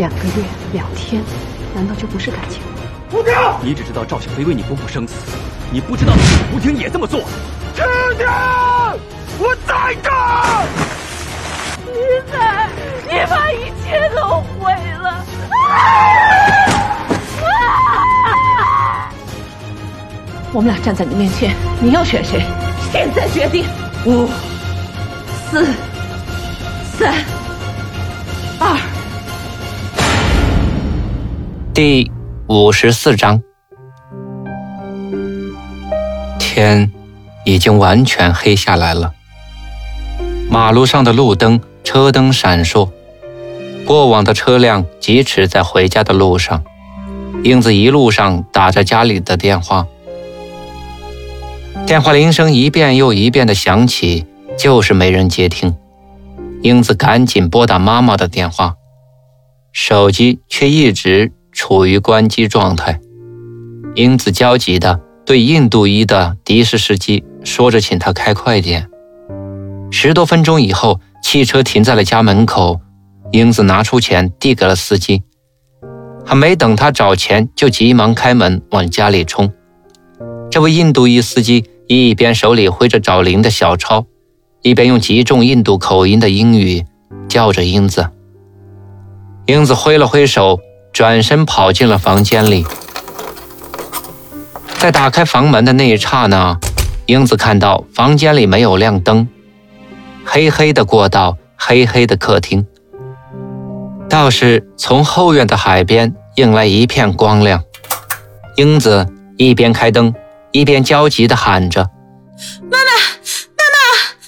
两个月、两天，难道就不是感情？吴婷，你只知道赵小飞为你不顾生死，你不知道吴婷也这么做。婷婷，我在这。你在，你把一切都毁了。我们俩站在你面前，你要选谁？现在决定。五、四、三、第五十四章，天已经完全黑下来了。马路上的路灯、车灯闪烁，过往的车辆疾驰在回家的路上。英子一路上打着家里的电话。电话铃声一遍又一遍的响起，就是没人接听。英子赶紧拨打妈妈的电话，手机却一直处于关机状态。英子焦急地对印度裔的的士司机说着，请他开快点。十多分钟以后，汽车停在了家门口，英子拿出钱递给了司机，还没等他找钱，就急忙开门往家里冲。这位印度裔司机。一边手里挥着找零的小抄，一边用极重印度口音的英语叫着英子。英子挥了挥手，转身跑进了房间里。在打开房门的那一刹那，英子看到房间里没有亮灯，黑黑的过道，黑黑的客厅，倒是从后院的海边映来一片光亮。英子一边开灯。一边焦急地喊着：“妈妈，妈妈！”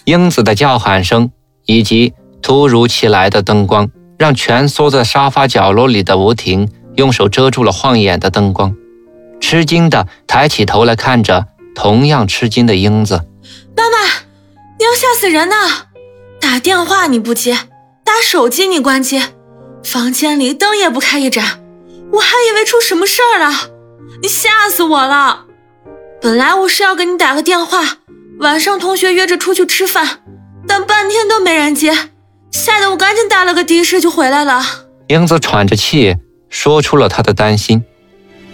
英子的叫喊声以及突如其来的灯光，让蜷缩在沙发角落里的吴婷用手遮住了晃眼的灯光，吃惊地抬起头来看着同样吃惊的英子：“妈妈，你要吓死人呢！打电话你不接，打手机你关机，房间里灯也不开一盏，我还以为出什么事儿了，你吓死我了！”本来我是要给你打个电话，晚上同学约着出去吃饭，但半天都没人接，吓得我赶紧打了个的士就回来了。英子喘着气说出了她的担心，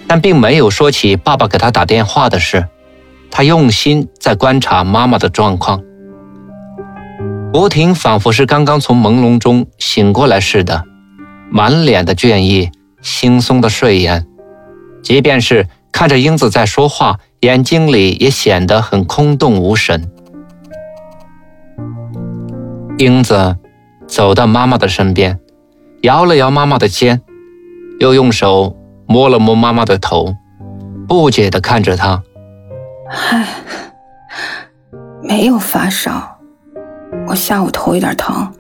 但并没有说起爸爸给她打电话的事。她用心在观察妈妈的状况。吴婷仿佛是刚刚从朦胧中醒过来似的，满脸的倦意，惺忪的睡颜，即便是看着英子在说话。眼睛里也显得很空洞无神。英子走到妈妈的身边，摇了摇妈妈的肩，又用手摸了摸妈妈的头，不解地看着她：“唉，没有发烧，我下午头有点疼，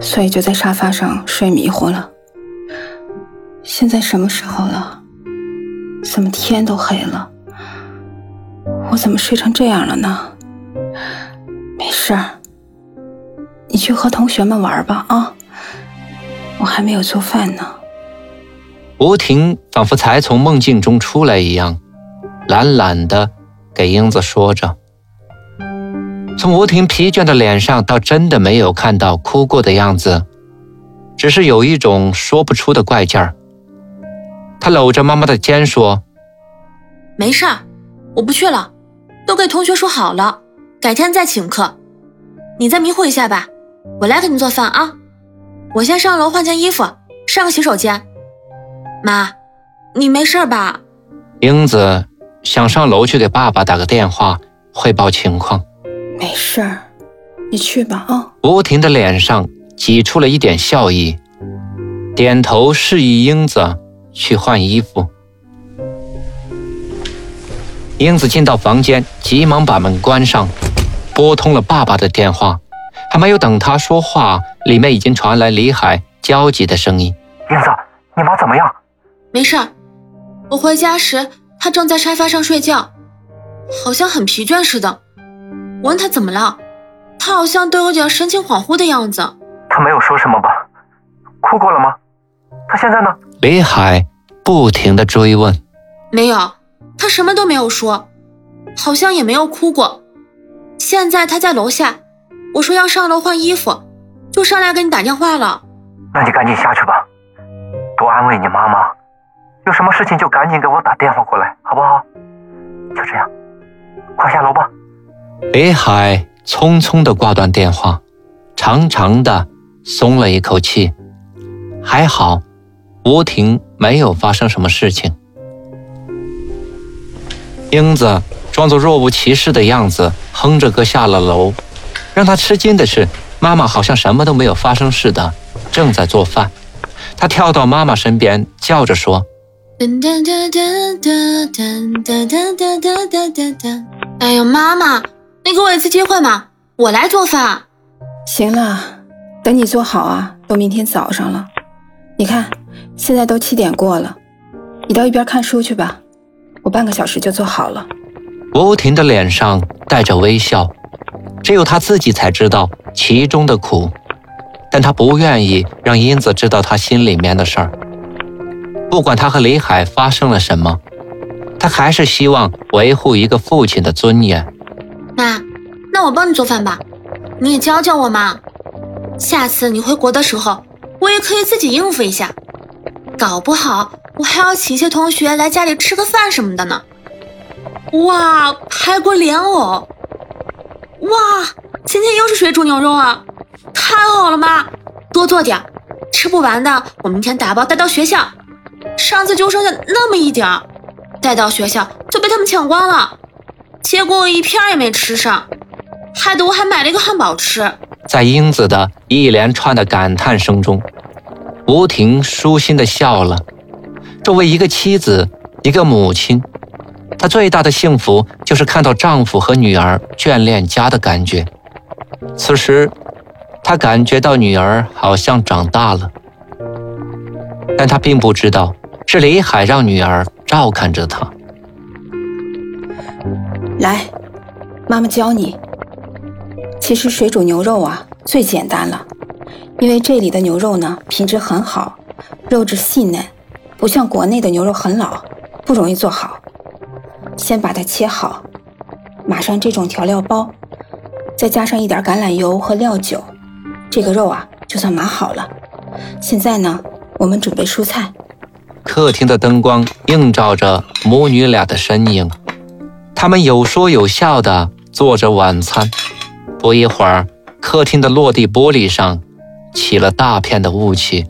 所以就在沙发上睡迷糊了。现在什么时候了？怎么天都黑了？”我怎么睡成这样了呢？没事儿，你去和同学们玩吧啊！我还没有做饭呢。吴婷仿佛才从梦境中出来一样，懒懒的给英子说着。从吴婷疲倦的脸上，倒真的没有看到哭过的样子，只是有一种说不出的怪劲儿。她搂着妈妈的肩说：“没事儿，我不去了。”都给同学说好了，改天再请客。你再迷糊一下吧，我来给你做饭啊。我先上楼换件衣服，上个洗手间。妈，你没事吧？英子想上楼去给爸爸打个电话汇报情况。没事儿，你去吧啊。吴婷的脸上挤出了一点笑意，点头示意英子去换衣服。英子进到房间，急忙把门关上，拨通了爸爸的电话。还没有等他说话，里面已经传来李海焦急的声音：“英子，你妈怎么样？没事儿，我回家时她正在沙发上睡觉，好像很疲倦似的。我问她怎么了，她好像都有点神情恍惚的样子。她没有说什么吧？哭过了吗？她现在呢？李海不停的追问。没有，她什么都没有说，好像也没有哭过。现在她在楼下，我说要上楼换衣服，就上来给你打电话了。那你赶紧下去吧，多安慰你妈妈。有什么事情就赶紧给我打电话过来，好不好？就这样，快下楼吧。李海匆匆的挂断电话，长长的松了一口气。还好，吴婷没有发生什么事情。英子装作若无其事的样子，哼着歌下了楼。让他吃惊的是，妈妈好像什么都没有发生似的。正在做饭，他跳到妈妈身边，叫着说：“哎呦，妈妈，你给我一次机会嘛，我来做饭。”行了，等你做好啊，都明天早上了。你看，现在都七点过了，你到一边看书去吧，我半个小时就做好了。吴婷的脸上带着微笑，只有她自己才知道其中的苦。但他不愿意让英子知道他心里面的事儿。不管他和李海发生了什么，他还是希望维护一个父亲的尊严。妈，那我帮你做饭吧，你也教教我嘛。下次你回国的时候，我也可以自己应付一下。搞不好我还要请一些同学来家里吃个饭什么的呢。哇，排骨莲藕！哇，今天又是水煮牛肉啊！太好了妈，多做点，吃不完的我明天打包带到学校。上次就剩下那么一点儿，带到学校就被他们抢光了，结果我一片也没吃上，害得我还买了一个汉堡吃。在英子的一连串的感叹声中，吴婷舒心的笑了。作为一个妻子，一个母亲，她最大的幸福就是看到丈夫和女儿眷恋家的感觉。此时。她感觉到女儿好像长大了，但她并不知道是李海让女儿照看着她。来，妈妈教你。其实水煮牛肉啊最简单了，因为这里的牛肉呢品质很好，肉质细嫩，不像国内的牛肉很老，不容易做好。先把它切好，码上这种调料包，再加上一点橄榄油和料酒。这个肉啊，就算码好了。现在呢，我们准备蔬菜。客厅的灯光映照着母女俩的身影，他们有说有笑的做着晚餐。不一会儿，客厅的落地玻璃上起了大片的雾气，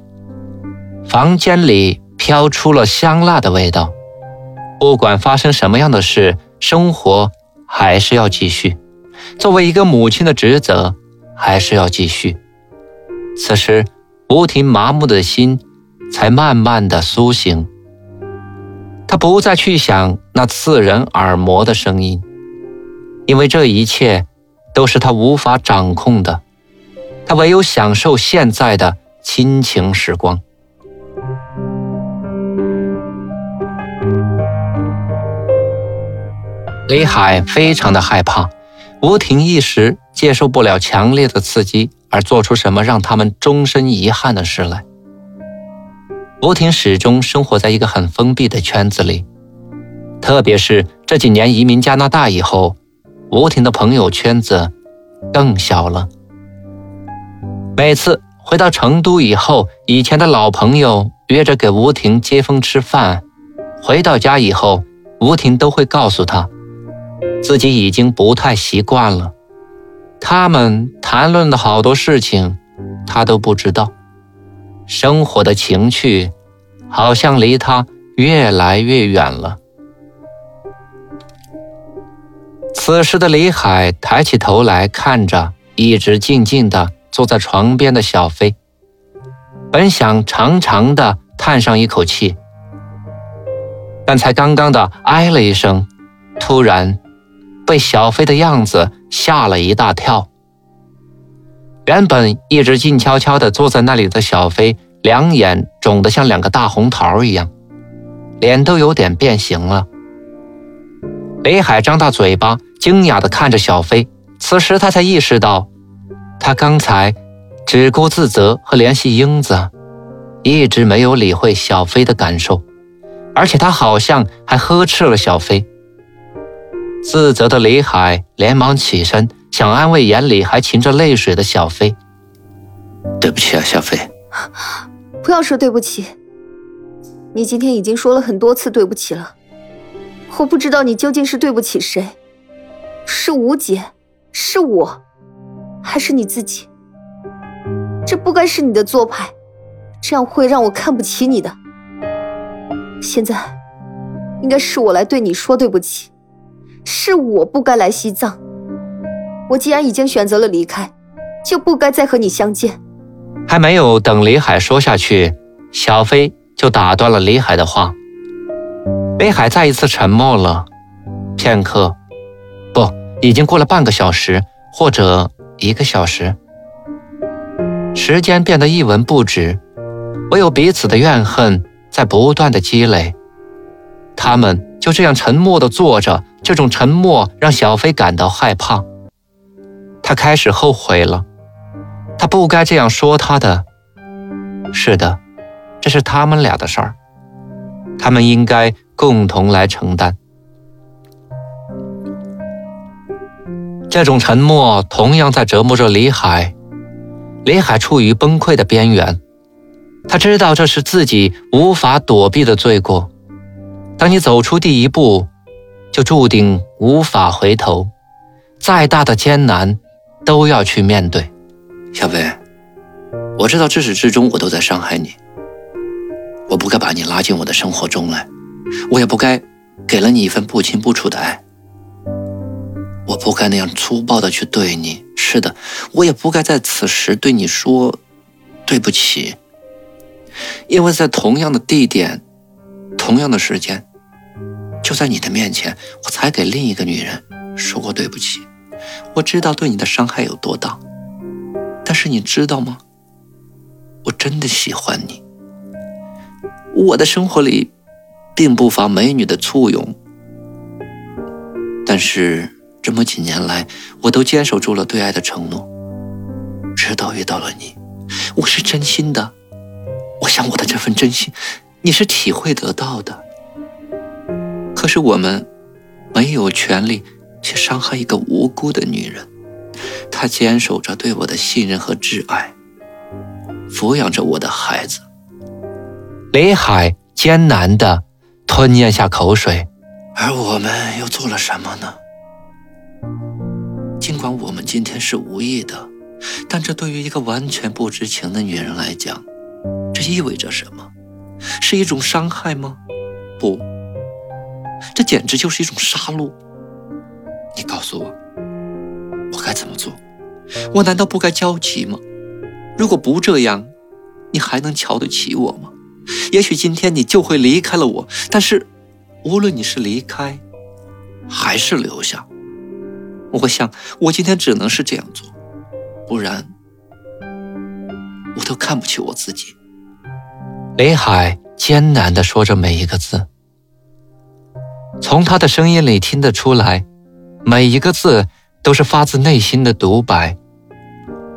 房间里飘出了香辣的味道。不管发生什么样的事，生活还是要继续。作为一个母亲的职责，还是要继续。此时，吴婷麻木的心才慢慢的苏醒。他不再去想那刺人耳膜的声音，因为这一切都是他无法掌控的。他唯有享受现在的亲情时光。李海非常的害怕，吴婷一时接受不了强烈的刺激。而做出什么让他们终身遗憾的事来？吴婷始终生活在一个很封闭的圈子里，特别是这几年移民加拿大以后，吴婷的朋友圈子更小了。每次回到成都以后，以前的老朋友约着给吴婷接风吃饭，回到家以后，吴婷都会告诉他，自己已经不太习惯了。他们谈论的好多事情，他都不知道。生活的情趣，好像离他越来越远了。此时的李海抬起头来看着一直静静的坐在床边的小飞，本想长长的叹上一口气，但才刚刚的哎了一声，突然。被小飞的样子吓了一大跳。原本一直静悄悄地坐在那里的小飞，两眼肿得像两个大红桃一样，脸都有点变形了。李海张大嘴巴，惊讶地看着小飞。此时他才意识到，他刚才只顾自责和联系英子，一直没有理会小飞的感受，而且他好像还呵斥了小飞。自责的李海连忙起身，想安慰眼里还噙着泪水的小飞。对不起啊，小飞。不要说对不起，你今天已经说了很多次对不起了。我不知道你究竟是对不起谁，是吴姐，是我，还是你自己？这不该是你的做派，这样会让我看不起你的。现在，应该是我来对你说对不起，是我不该来西藏。我既然已经选择了离开，就不该再和你相见。还没有等李海说下去，小飞就打断了李海的话。李海再一次沉默了片刻，不，已经过了半个小时，或者一个小时。时间变得一文不值，唯有彼此的怨恨在不断的积累。他们就这样沉默的坐着，这种沉默让小飞感到害怕。他开始后悔了。他不该这样说他的。是的，这是他们俩的事儿，他们应该共同来承担。这种沉默同样在折磨着李海，李海处于崩溃的边缘。他知道这是自己无法躲避的罪过。当你走出第一步，就注定无法回头，再大的艰难都要去面对。小飞，我知道至始至终我都在伤害你，我不该把你拉进我的生活中来，我也不该给了你一份不清不楚的爱，我不该那样粗暴的去对你。是的，我也不该在此时对你说对不起，因为在同样的地点、同样的时间，就在你的面前，我才给另一个女人说过对不起。我知道对你的伤害有多大。但是你知道吗？我真的喜欢你。我的生活里并不乏美女的簇拥，但是这么几年来，我都坚守住了对爱的承诺。直到遇到了你，我是真心的。我想我的这份真心，你是体会得到的。可是我们没有权利去伤害一个无辜的女人。她坚守着对我的信任和挚爱，抚养着我的孩子。李海艰难地吞咽下口水，而我们又做了什么呢？尽管我们今天是无意的，但这对于一个完全不知情的女人来讲，这意味着什么？是一种伤害吗？不，这简直就是一种杀戮。你告诉我，我该怎么做？我难道不该焦急吗？如果不这样，你还能瞧得起我吗？也许今天你就会离开了我，但是，无论你是离开，还是留下，我想我今天只能是这样做，不然，我都看不起我自己。雷海艰难地说着每一个字，从他的声音里听得出来，每一个字都是发自内心的独白。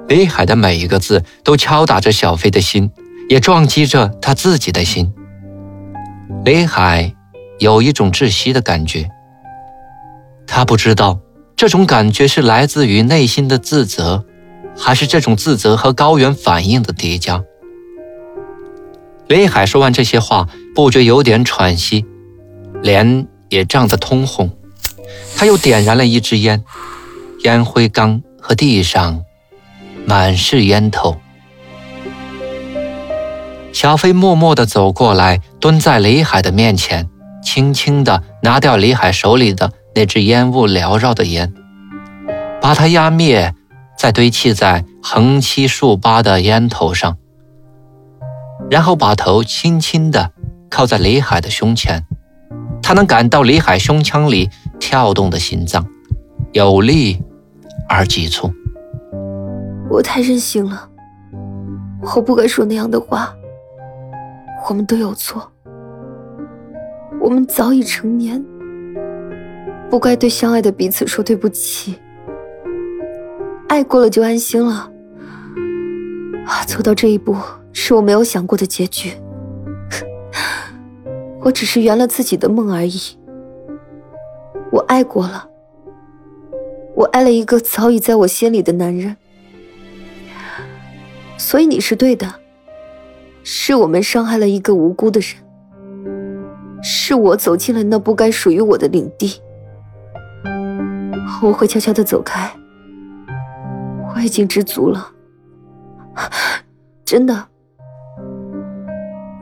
李海的每一个字都敲打着小飞的心，也撞击着他自己的心。李海有一种窒息的感觉，他不知道这种感觉是来自于内心的自责，还是这种自责和高原反应的叠加。李海说完这些话，不觉有点喘息，连也涨得通红。他又点燃了一支烟，烟灰缸和地上。满是烟头，小飞默默地走过来，蹲在李海的面前，轻轻地拿掉李海手里的那支烟雾缭绕的烟，把它压灭，再堆砌在横七竖八的烟头上，然后把头轻轻地靠在李海的胸前，他能感到李海胸腔里跳动的心脏，有力而急促。我太任性了，我不该说那样的话。我们都有错，我们早已成年，不该对相爱的彼此说对不起。爱过了就安心了。啊，走到这一步是我没有想过的结局。我只是圆了自己的梦而已。我爱过了，我爱了一个早已在我心里的男人。所以你是对的，是我们伤害了一个无辜的人，是我走进了那不该属于我的领地。我会悄悄的走开，我已经知足了，真的。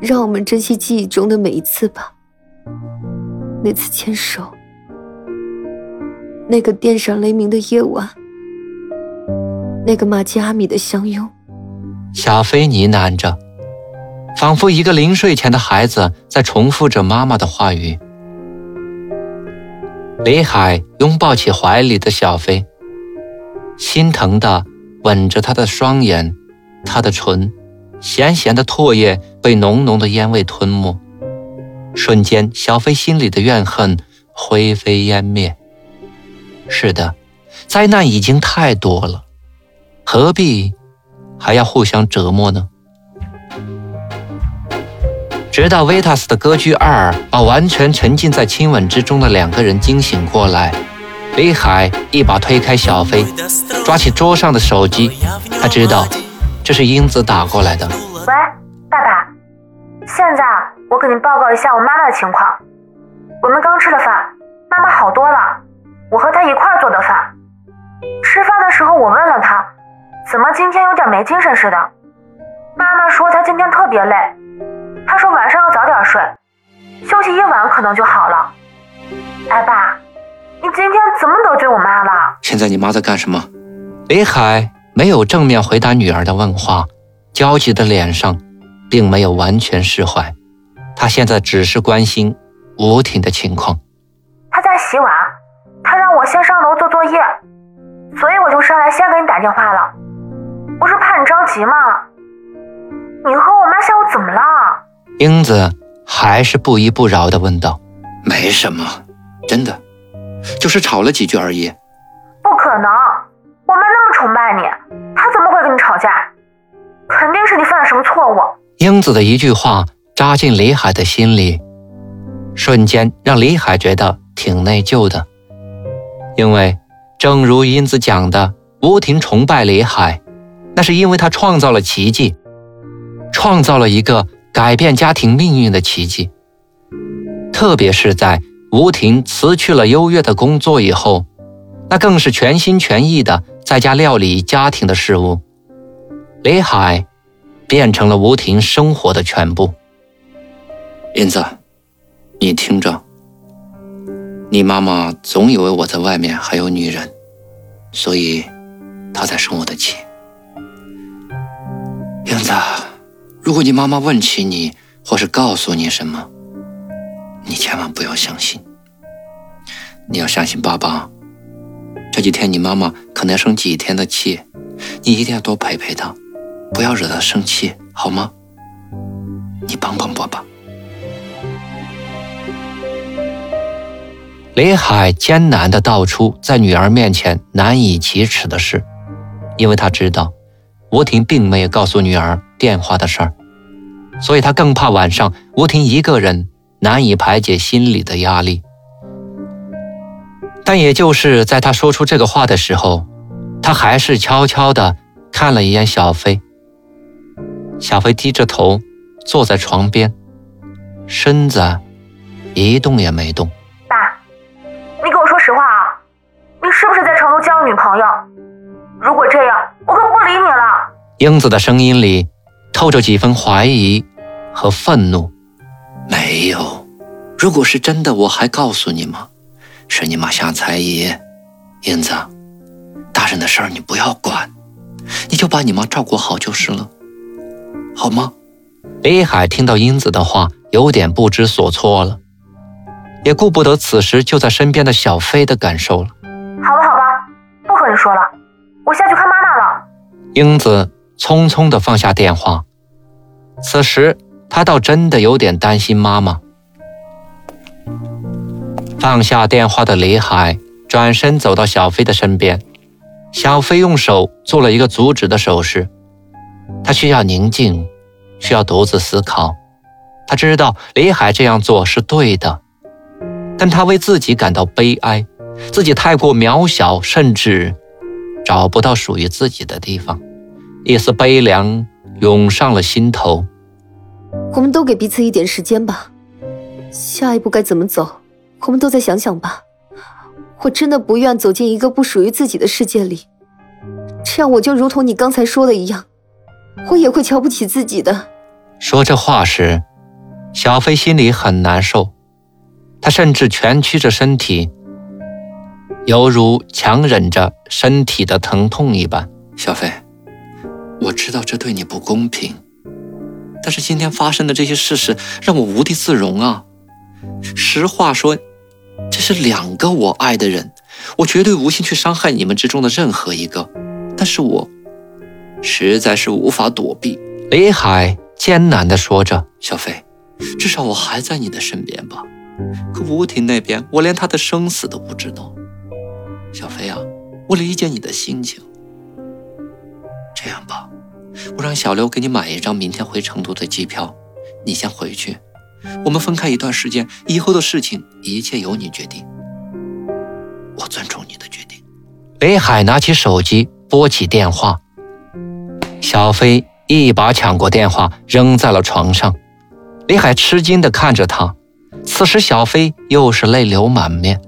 让我们珍惜记忆中的每一次吧，那次牵手，那个电闪雷鸣的夜晚，那个玛吉阿米的相拥。小飞呢喃着，仿佛一个临睡前的孩子在重复着妈妈的话语。李海拥抱起怀里的小飞，心疼的吻着她的双眼，她的唇。咸咸的唾液被浓浓的烟味吞没，瞬间，小飞心里的怨恨灰飞烟灭。是的，灾难已经太多了，何必还要互相折磨呢？直到维塔斯的歌剧二把完全沉浸在亲吻之中的两个人惊醒过来，李海一把推开小飞，抓起桌上的手机，他知道。这是英子打过来的。喂，爸爸，现在我给您报告一下我妈妈的情况。我们刚吃了饭，妈妈好多了。我和她一块做的饭。吃饭的时候我问了她，怎么今天有点没精神似的？妈妈说她今天特别累，她说晚上要早点睡，休息一晚可能就好了。哎，爸，你今天怎么得罪我妈了？现在你妈在干什么？李海。没有正面回答女儿的问话，焦急的脸上并没有完全释怀。他现在只是关心吴婷的情况。他在洗碗，他让我先上楼做作业，所以我就上来先给你打电话了。不是怕你着急吗？你和我妈下午怎么了？英子还是不依不饶的问道：“没什么，真的，就是吵了几句而已。”不可能。我妈那么崇拜你，他怎么会跟你吵架？肯定是你犯了什么错误。英子的一句话扎进李海的心里，瞬间让李海觉得挺内疚的。因为，正如英子讲的，吴婷崇拜李海，那是因为他创造了奇迹，创造了一个改变家庭命运的奇迹。特别是在吴婷辞去了优越的工作以后，那更是全心全意的。在家料理家庭的事务，李海变成了吴婷生活的全部。英子，你听着，你妈妈总以为我在外面还有女人，所以她在生我的气。英子，如果你妈妈问起你，或是告诉你什么，你千万不要相信，你要相信爸爸。这几天你妈妈可能生几天的气，你一定要多陪陪她，不要惹她生气，好吗？你帮帮我吧。李海艰难的道出在女儿面前难以启齿的事，因为他知道吴婷并没有告诉女儿电话的事儿，所以他更怕晚上吴婷一个人难以排解心里的压力。但也就是在他说出这个话的时候，他还是悄悄地看了一眼小飞。小飞低着头坐在床边，身子一动也没动。爸，你给我说实话啊，你是不是在成都交了女朋友？如果这样，我可不理你了。英子的声音里透着几分怀疑和愤怒。没有，如果是真的，我还告诉你吗？是你妈瞎猜疑，英子，大人的事儿你不要管，你就把你妈照顾好就是了，好吗？李海听到英子的话，有点不知所措了，也顾不得此时就在身边的小飞的感受了。好了，好吧，不和你说了，我下去看妈妈了。英子匆匆地放下电话，此时她倒真的有点担心妈妈。放下电话的李海转身走到小飞的身边，小飞用手做了一个阻止的手势。他需要宁静，需要独自思考。他知道李海这样做是对的，但他为自己感到悲哀，自己太过渺小，甚至找不到属于自己的地方。一丝悲凉涌上了心头。我们都给彼此一点时间吧，下一步该怎么走，我们都再想想吧。我真的不愿走进一个不属于自己的世界里，这样我就如同你刚才说的一样，我也会瞧不起自己的。说这话时。小飞心里很难受，他甚至蜷曲着身体，犹如强忍着身体的疼痛一般。小飞，我知道这对你不公平，但是今天发生的这些事实让我无地自容啊！实话说，这是两个我爱的人，我绝对无心去伤害你们之中的任何一个，但是我实在是无法躲避。李海艰难地说着：“小飞。”至少我还在你的身边吧，可吴婷那边，我连她的生死都不知道。小飞啊，我理解你的心情。这样吧，我让小刘给你买一张明天回成都的机票，你先回去，我们分开一段时间，以后的事情一切由你决定。我尊重你的决定。北海拿起手机拨起电话，小飞一把抢过电话，扔在了床上。李海吃惊地看着他，此时小飞又是泪流满面。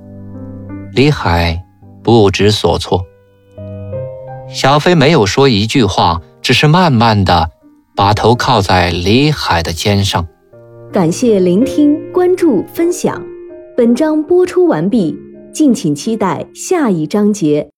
李海不知所措。小飞没有说一句话，只是慢慢的把头靠在李海的肩上。感谢聆听、关注、分享，本章播出完毕，敬请期待下一章节。